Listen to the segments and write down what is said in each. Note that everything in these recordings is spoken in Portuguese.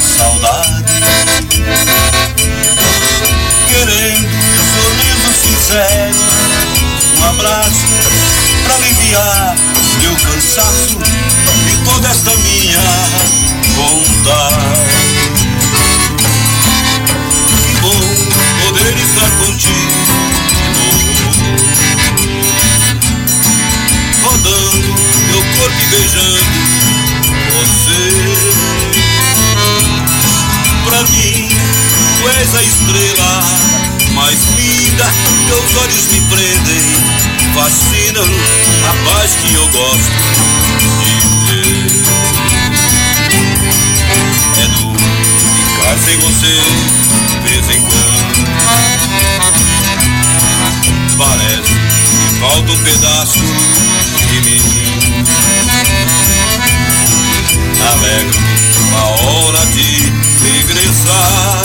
saudade. Querendo um sorriso sincero Um abraço pra aliviar meu cansaço E toda esta minha vontade. Que bom poder estar contigo Rodando meu corpo e beijando você Mim, tu és a estrela mais linda Teus olhos me prendem, fascinam A paz que eu gosto de ver. É duro ficar sem você de vez em quando. Parece que falta um pedaço de mim. Alegro a hora de regressar.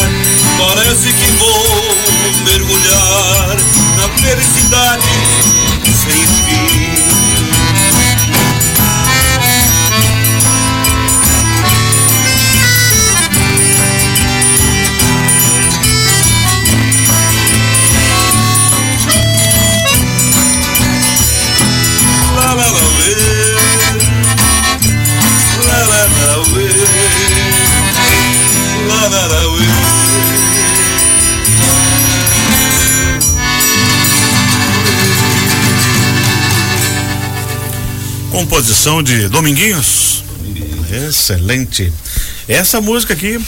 Parece que vou mergulhar na felicidade sem Composição de Dominguinhos. Excelente. Essa música aqui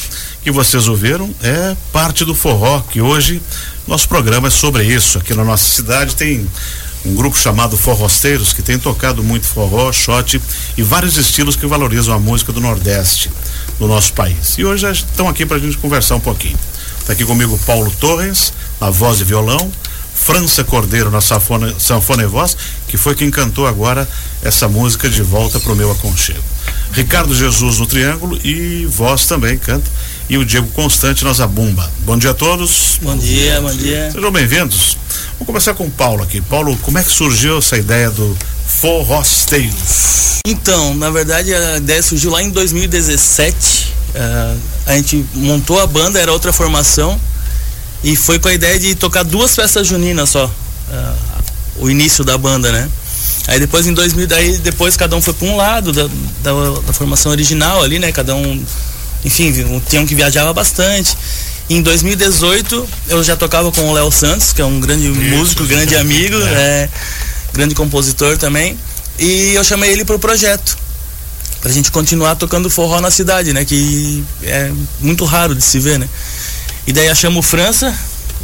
que vocês ouviram é parte do forró, que hoje nosso programa é sobre isso. Aqui na nossa cidade tem um grupo chamado Forrosteiros que tem tocado muito forró, shot e vários estilos que valorizam a música do Nordeste do nosso país. E hoje estão aqui para a gente conversar um pouquinho. Está aqui comigo Paulo Torres, na voz e violão, França Cordeiro na sanfona, sanfona e voz, que foi quem cantou agora essa música de volta para o meu aconchego. Ricardo Jesus no triângulo e voz também canta. E o Diego Constante na zabumba. Bom dia a todos. Bom dia, bom dia. Sejam bem-vindos. Vamos começar com o Paulo aqui. Paulo, como é que surgiu essa ideia do Forrosteiros? Então, na verdade, a ideia surgiu lá em 2017. Uh, a gente montou a banda, era outra formação. E foi com a ideia de tocar duas festas juninas só. Uh, o início da banda, né? Aí depois em 2000, daí depois cada um foi para um lado da, da, da, formação original ali, né? Cada um, enfim, tinha um que viajava bastante. Em 2018 eu já tocava com o Léo Santos, que é um grande Isso, músico, grande amigo, é. É, grande compositor também. E eu chamei ele para o projeto. Pra gente continuar tocando forró na cidade, né? Que é muito raro de se ver, né? E daí achamos França.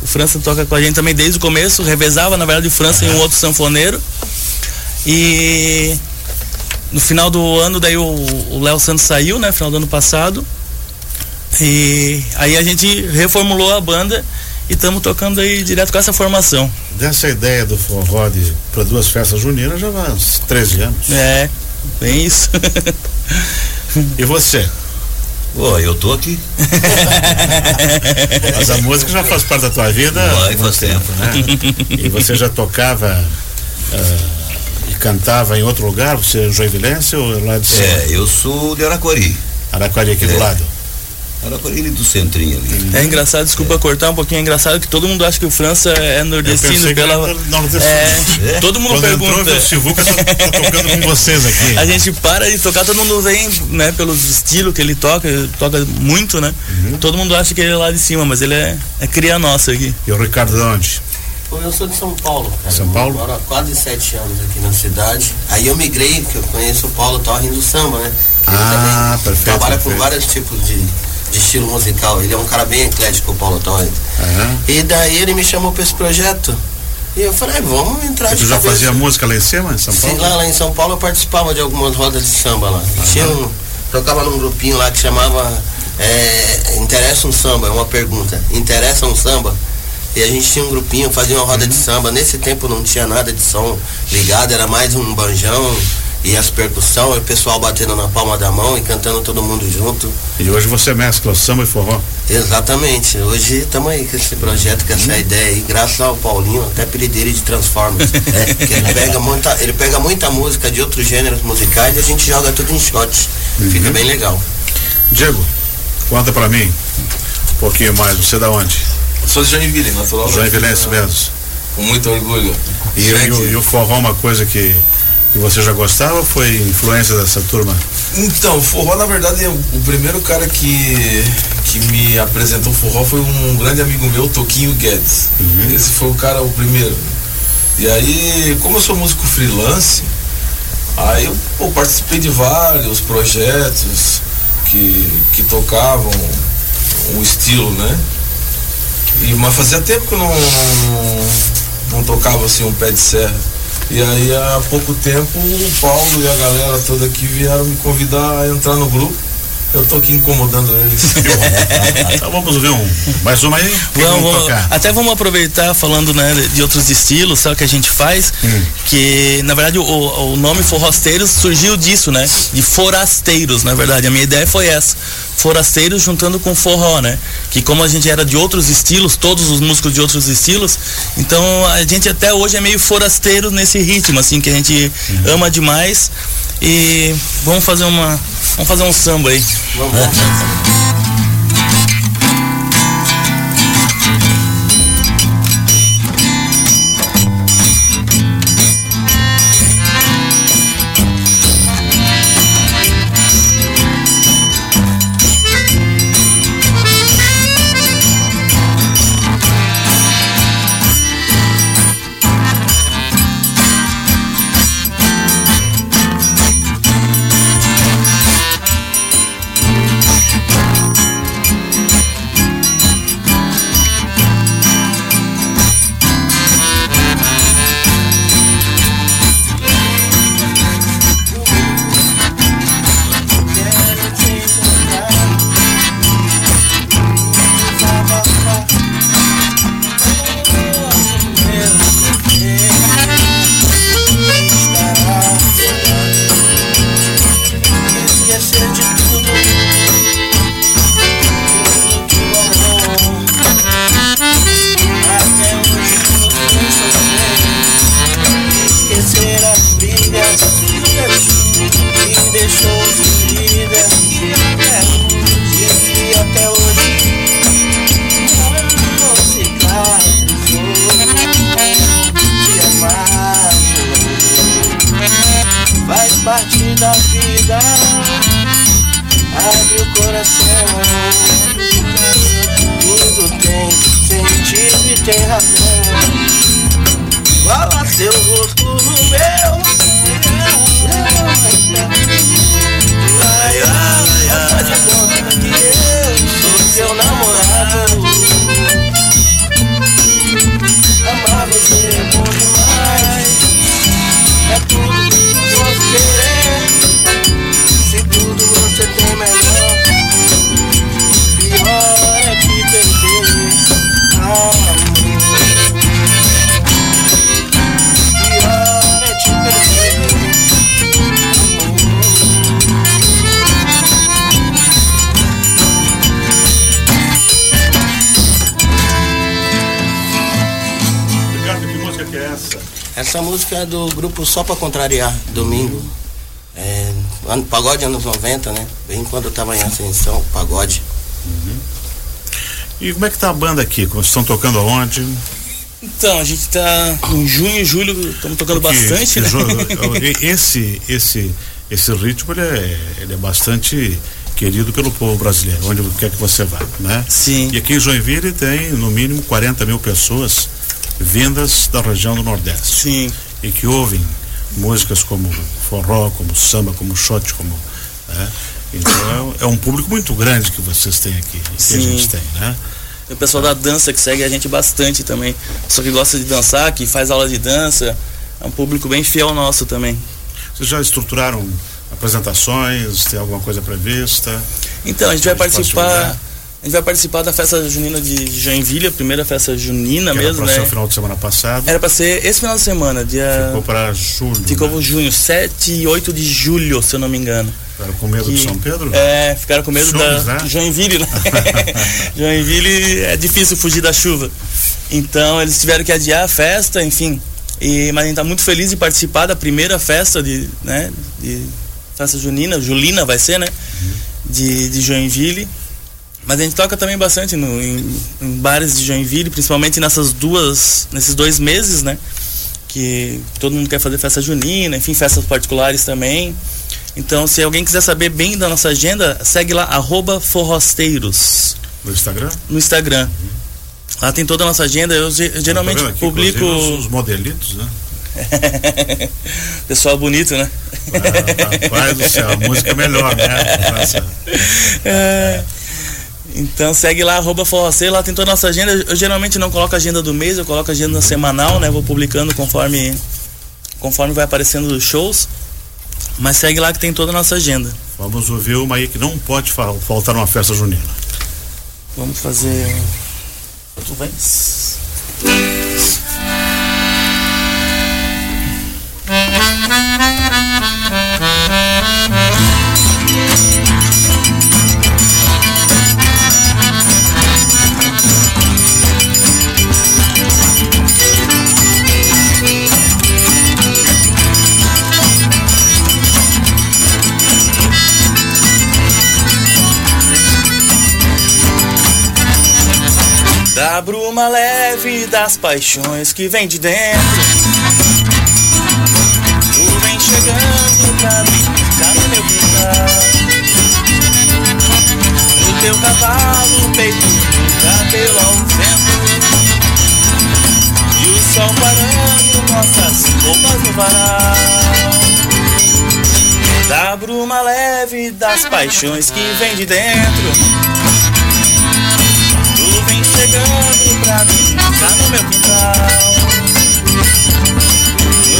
O França toca com a gente também desde o começo, revezava, na verdade, o França e um outro sanfoneiro. E no final do ano, daí o Léo Santos saiu, né? Final do ano passado. E aí a gente reformulou a banda e estamos tocando aí direto com essa formação. Dessa ideia do forró para duas festas juninas já há uns 13 anos. É, bem isso. e você? Pô, eu tô aqui. Mas a música já faz parte da tua vida? Vai, faz tempo. Né? E você já tocava uh, e cantava em outro lugar? Você é joinvilense ou lá de cima? É, eu sou de Araquari. Araquari aqui é. do lado? Araquari do centrinho ali. É engraçado, desculpa é. cortar um pouquinho, é engraçado que todo mundo acha que o França é nordestino pela. Nordestino. É, todo mundo Quando pergunta. Entrou, tá, tá tocando com vocês aqui. A gente para de tocar, todo mundo vem, né, pelos estilos que ele toca, ele toca muito, né? Uhum. Todo mundo acha que ele é lá de cima, mas ele é, é cria nossa aqui. E o Ricardo de onde? Eu sou de São Paulo, cara. São Paulo? Eu moro há quase sete anos aqui na cidade. Aí eu migrei, que eu conheço o Paulo Torre do samba, né? Ele ah, perfeito. Trabalha perfeito. com vários tipos de, de estilo musical. Ele é um cara bem eclético, o Paulo Torre. Uhum. E daí ele me chamou para esse projeto. E eu falei, vamos entrar Você de já cabeça. fazia música lá em cima, em São Paulo? Sim, lá, lá em São Paulo eu participava de algumas rodas de samba lá. Tinha um, tocava num grupinho lá que chamava é, Interessa um Samba, é uma pergunta. Interessa um samba? E a gente tinha um grupinho, fazia uma roda de samba. Nesse tempo não tinha nada de som ligado, era mais um banjão e as percussões, o pessoal batendo na palma da mão e cantando todo mundo junto. E hoje você mescla samba e forró? Exatamente. Hoje estamos aí com esse projeto, com essa ideia aí, graças ao Paulinho, até apelidei ele de Transformers. é, que ele pega, muita, ele pega muita música de outros gêneros musicais e a gente joga tudo em shots. Fica bem legal. Diego, conta pra mim um pouquinho mais. Você é da onde? Sou de Joinville, natural. Joinvilense mesmo. Com muito orgulho. E, e o- e o forró é uma coisa que, que você já gostava ou foi influência dessa turma? Então, forró, na verdade, o o primeiro cara que, que me apresentou forró foi um grande amigo meu, Toquinho Guedes. Esse foi o cara, o primeiro. E aí, como eu sou músico freelance, aí eu pô, participei de vários projetos que, que tocavam o estilo, né? E, mas fazia tempo que eu não, não, não tocava assim um pé de serra. E aí há pouco tempo o Paulo e a galera toda aqui vieram me convidar a entrar no grupo. Eu tô aqui incomodando eles. Então vamos ver um. Mais uma aí? Vamos, vamos- tocar? até vamos aproveitar falando né, de outros estilos, sabe o que a gente faz? Hum. Que na verdade o, o nome Forrasteiros surgiu disso, né? De forasteiros, na verdade. A minha ideia foi essa. Forasteiros juntando com forró, né? Que como a gente era de outros estilos, todos os músicos de outros estilos, então a gente até hoje é meio forasteiro nesse ritmo, assim, que a gente Uhum. ama demais. E vamos fazer uma. Vamos fazer um samba aí. Vamos, essa? Música é do grupo Só Pra Contrariar, domingo. É, ano, pagode anos 90, né? Bem quando eu tava em ascensão, pagode. E como é que tá a banda aqui? Vocês estão tocando aonde? Então, a gente tá em junho e julho, estamos tocando Que- bastante, né? Esse, esse, esse ritmo ele é, ele é bastante querido pelo povo brasileiro, onde quer que você vá, né? Sim. E aqui em Joinville tem no mínimo 40 mil pessoas vindas da região do Nordeste Sim. e que ouvem músicas como forró, como samba, como shot, como né? então é, é um público muito grande que vocês têm aqui, que a Sim. gente tem, né? Tem o pessoal da dança que segue a gente bastante também. Pessoal que gosta de dançar, que faz aula de dança. É um público bem fiel nosso também. Vocês já estruturaram apresentações? Tem alguma coisa prevista? Então, a gente vai participar. Gente vai participar da festa junina de Joinville, a primeira festa junina Que mesmo, era pra ser né? o final de semana passado. Era pra ser esse final de semana, dia. Ficou para julho. Ficou né? junho, 7 e 8 de julho, se eu não me engano. Ficaram com medo de Que- São Pedro? É, ficaram com medo Chuvas, da né? Joinville, né? Joinville é difícil fugir da chuva. Então eles tiveram que adiar a festa, enfim. E, mas a gente tá muito feliz de participar da primeira festa de, né, de festa junina, Julina vai ser, né? De, de Joinville. Mas a gente toca também bastante no, em, em bares de Joinville, principalmente nessas duas, nesses dois meses, né? Que todo mundo quer fazer festa junina, enfim, festas particulares também. Então, se alguém quiser saber bem da nossa agenda, segue lá, arroba forrosteiros, No Instagram? no Instagram. Lá tem toda a nossa agenda. Eu, geralmente Tá vendo aqui, publico. Os, os modelitos, né? Pessoal bonito, né? Ah, Rapaz do céu, a música é melhor, né? Nossa. É. Então segue lá, arroba forroceiro, lá tem toda a nossa agenda. Eu geralmente não coloco a agenda do mês, eu coloco a agenda semanal, né? Vou publicando conforme, conforme vai aparecendo os shows. Mas segue lá que tem toda a nossa agenda. Vamos ouvir uma aí que não pode fal- faltar numa festa junina. Vamos fazer. Tudo bem? Das paixões que vem de dentro. Tu vem chegando pra brincar no meu quintal. No teu cavalo, peito, cabelo ao vento. E o sol parando nossas roupas no varal. Da bruma leve das paixões que vem de dentro. Vem chegando pra brincar no meu quintal.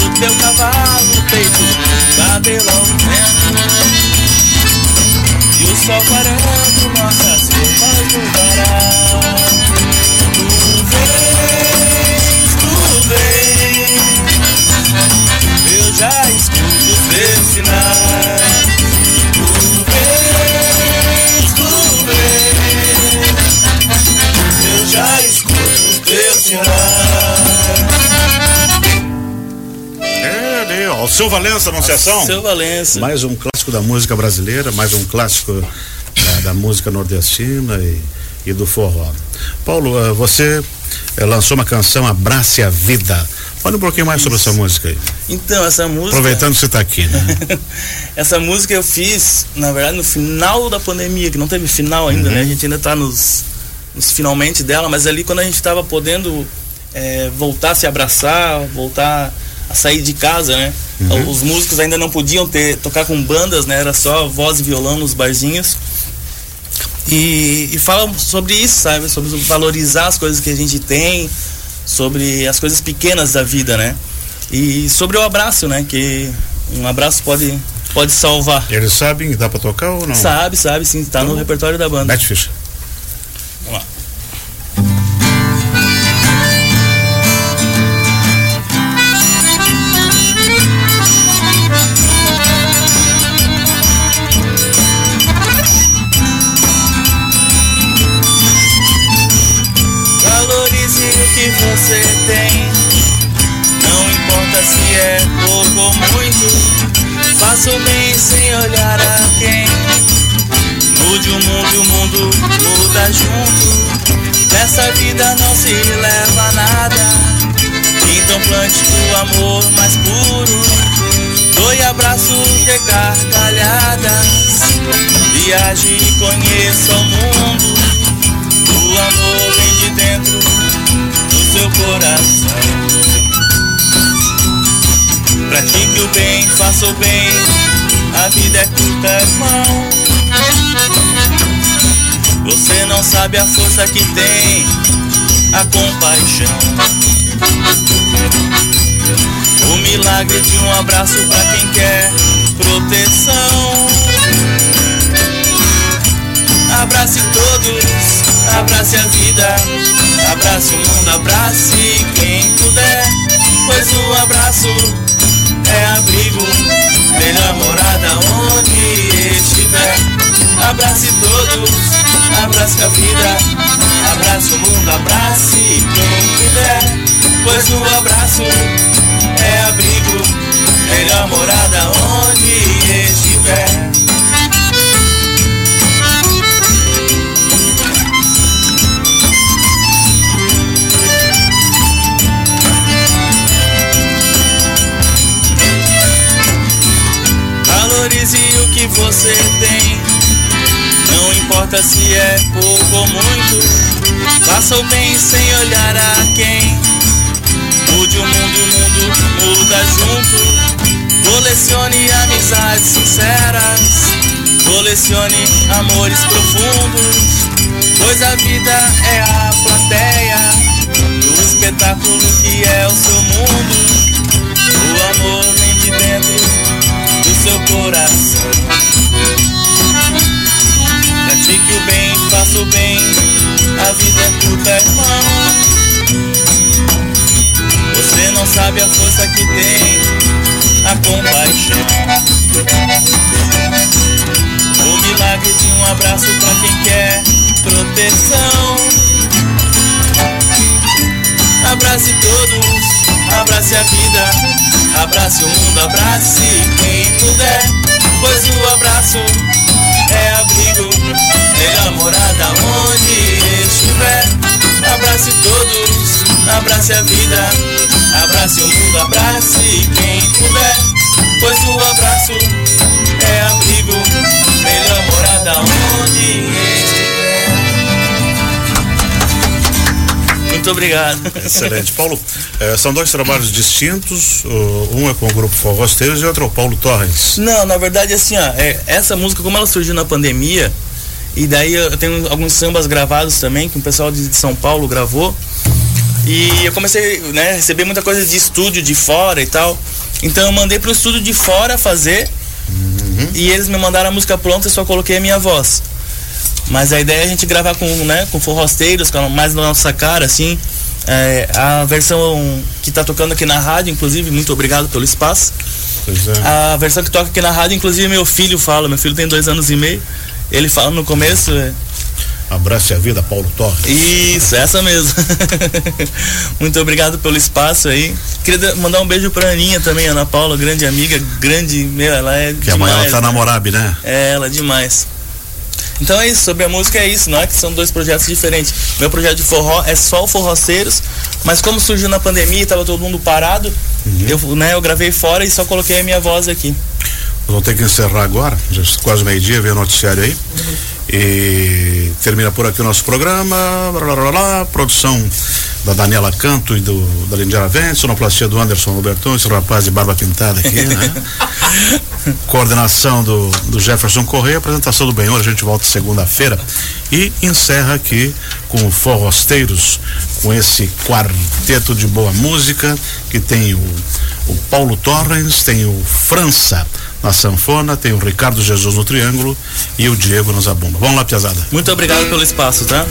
No teu cavalo, peito, cabelo ao vento E o sol parando nossas roupas no varal seu Valença Anunciação. Seu Valença. Mais um clássico da música brasileira, mais um clássico eh, da música nordestina e, e do forró. Paulo, eh, você eh, lançou uma canção Abrace a Vida. Fale um pouquinho mais sobre essa música aí. Então, essa música. Aproveitando que você está aqui, né? essa música eu fiz, na verdade, no final da pandemia, que não teve final ainda, né? A gente ainda tá nos, nos finalmente dela, mas ali quando a gente tava podendo eh, voltar a se abraçar, voltar a sair de casa, né? Os músicos ainda não podiam ter tocar com bandas, né? Era só voz e violão nos barzinhos. E, e fala sobre isso, sabe? Sobre valorizar as coisas que a gente tem, sobre as coisas pequenas da vida, né? E sobre o abraço, né? Que um abraço pode, pode salvar. Eles sabem que dá para tocar ou não? Sabe, sabe, sim, tá no repertório da banda. Mete junto. Nessa vida não se leva a nada. Então plante o amor mais puro. Doe abraços de gargalhadas. Viaje e conheça o mundo. O amor vem de dentro do seu coração. Pratique o bem, faça o bem. A vida é curta, irmão. Você não sabe a força que tem a compaixão. O milagre de um abraço pra quem quer proteção. Abrace todos abrace a vida, abrace o mundo, abrace quem puder, pois o abraço é abrigo, Abrace todos, abrace a vida, abrace o mundo, abrace quem puder, pois o abraço é abrigo, melhor morada onde estiver. Valorize o que você tem. Importa se é pouco ou muito. Faça o bem sem olhar a quem. Mude o mundo, o mundo muda junto. Colecione amizades sinceras. Colecione amores profundos. Pois a vida é a plateia do espetáculo que é o seu mundo. O amor vem de dentro do seu coração. Pratique o bem, faça o bem, a vida é curta, irmão. Você não sabe a força que tem a compaixão. O milagre de um abraço pra quem quer proteção. Abrace todos, abrace a vida, abrace o mundo, abrace quem puder, pois o abraço é abrigo, melhor morada onde estiver. Abrace todos, abrace a vida, abrace o mundo, abrace quem puder, pois o abraço é abrigo, melhor morada onde estiver. Muito obrigado. Excelente. Paulo, eh, são dois trabalhos distintos. Um é com o grupo Forrosteiros e outro é o Paulo Torres. Não, na verdade, assim, ó, é, essa música, como ela surgiu na pandemia, e daí eu tenho alguns sambas gravados também, que o pessoal de São Paulo gravou. E eu comecei, né, a receber muita coisa de estúdio de fora e tal. Então eu mandei pro estúdio de fora fazer. E eles me mandaram a música pronta e só coloquei a minha voz. Mas a ideia é a gente gravar com, né, com forrosteiros, com mais na nossa cara, assim. É, a versão que tá tocando aqui na rádio, inclusive, muito obrigado pelo espaço. É. A versão que toca aqui na rádio, inclusive meu filho fala, meu filho tem dois anos e meio. Ele fala no começo, é, Abrace a vida, Paulo Torres. isso, essa mesmo. Muito obrigado pelo espaço aí. Queria da- mandar um beijo pra Aninha também, Ana Paula, grande amiga, grande, meu, ela é Que amanhã ela demais, tá né? na Morabe, né? É, ela é demais. Então é isso, sobre a música é isso, não é que são dois projetos diferentes. Meu projeto de forró é só o Forroceiros, mas como surgiu na pandemia e tava todo mundo parado, eu, né, eu gravei fora e só coloquei a minha voz aqui. Vamos ter que encerrar agora, já é quase meio-dia, vem o noticiário aí. E termina por aqui o nosso programa. Blá, blá, blá, produção da Daniela Canto e do, da Lindiara Vente, sonoplastia do Anderson Roberton, esse rapaz de barba pintada aqui, né? Coordenação do, do Jefferson Correia, apresentação do Benhor, a gente volta segunda-feira e encerra aqui com o Forrosteiros, com esse quarteto de boa música que tem o, o Paulo Torrens, tem o França na sanfona, tem o Ricardo Jesus no triângulo e o Diego na zabumba. Vamos lá, piazada. Muito obrigado pelo espaço, tá?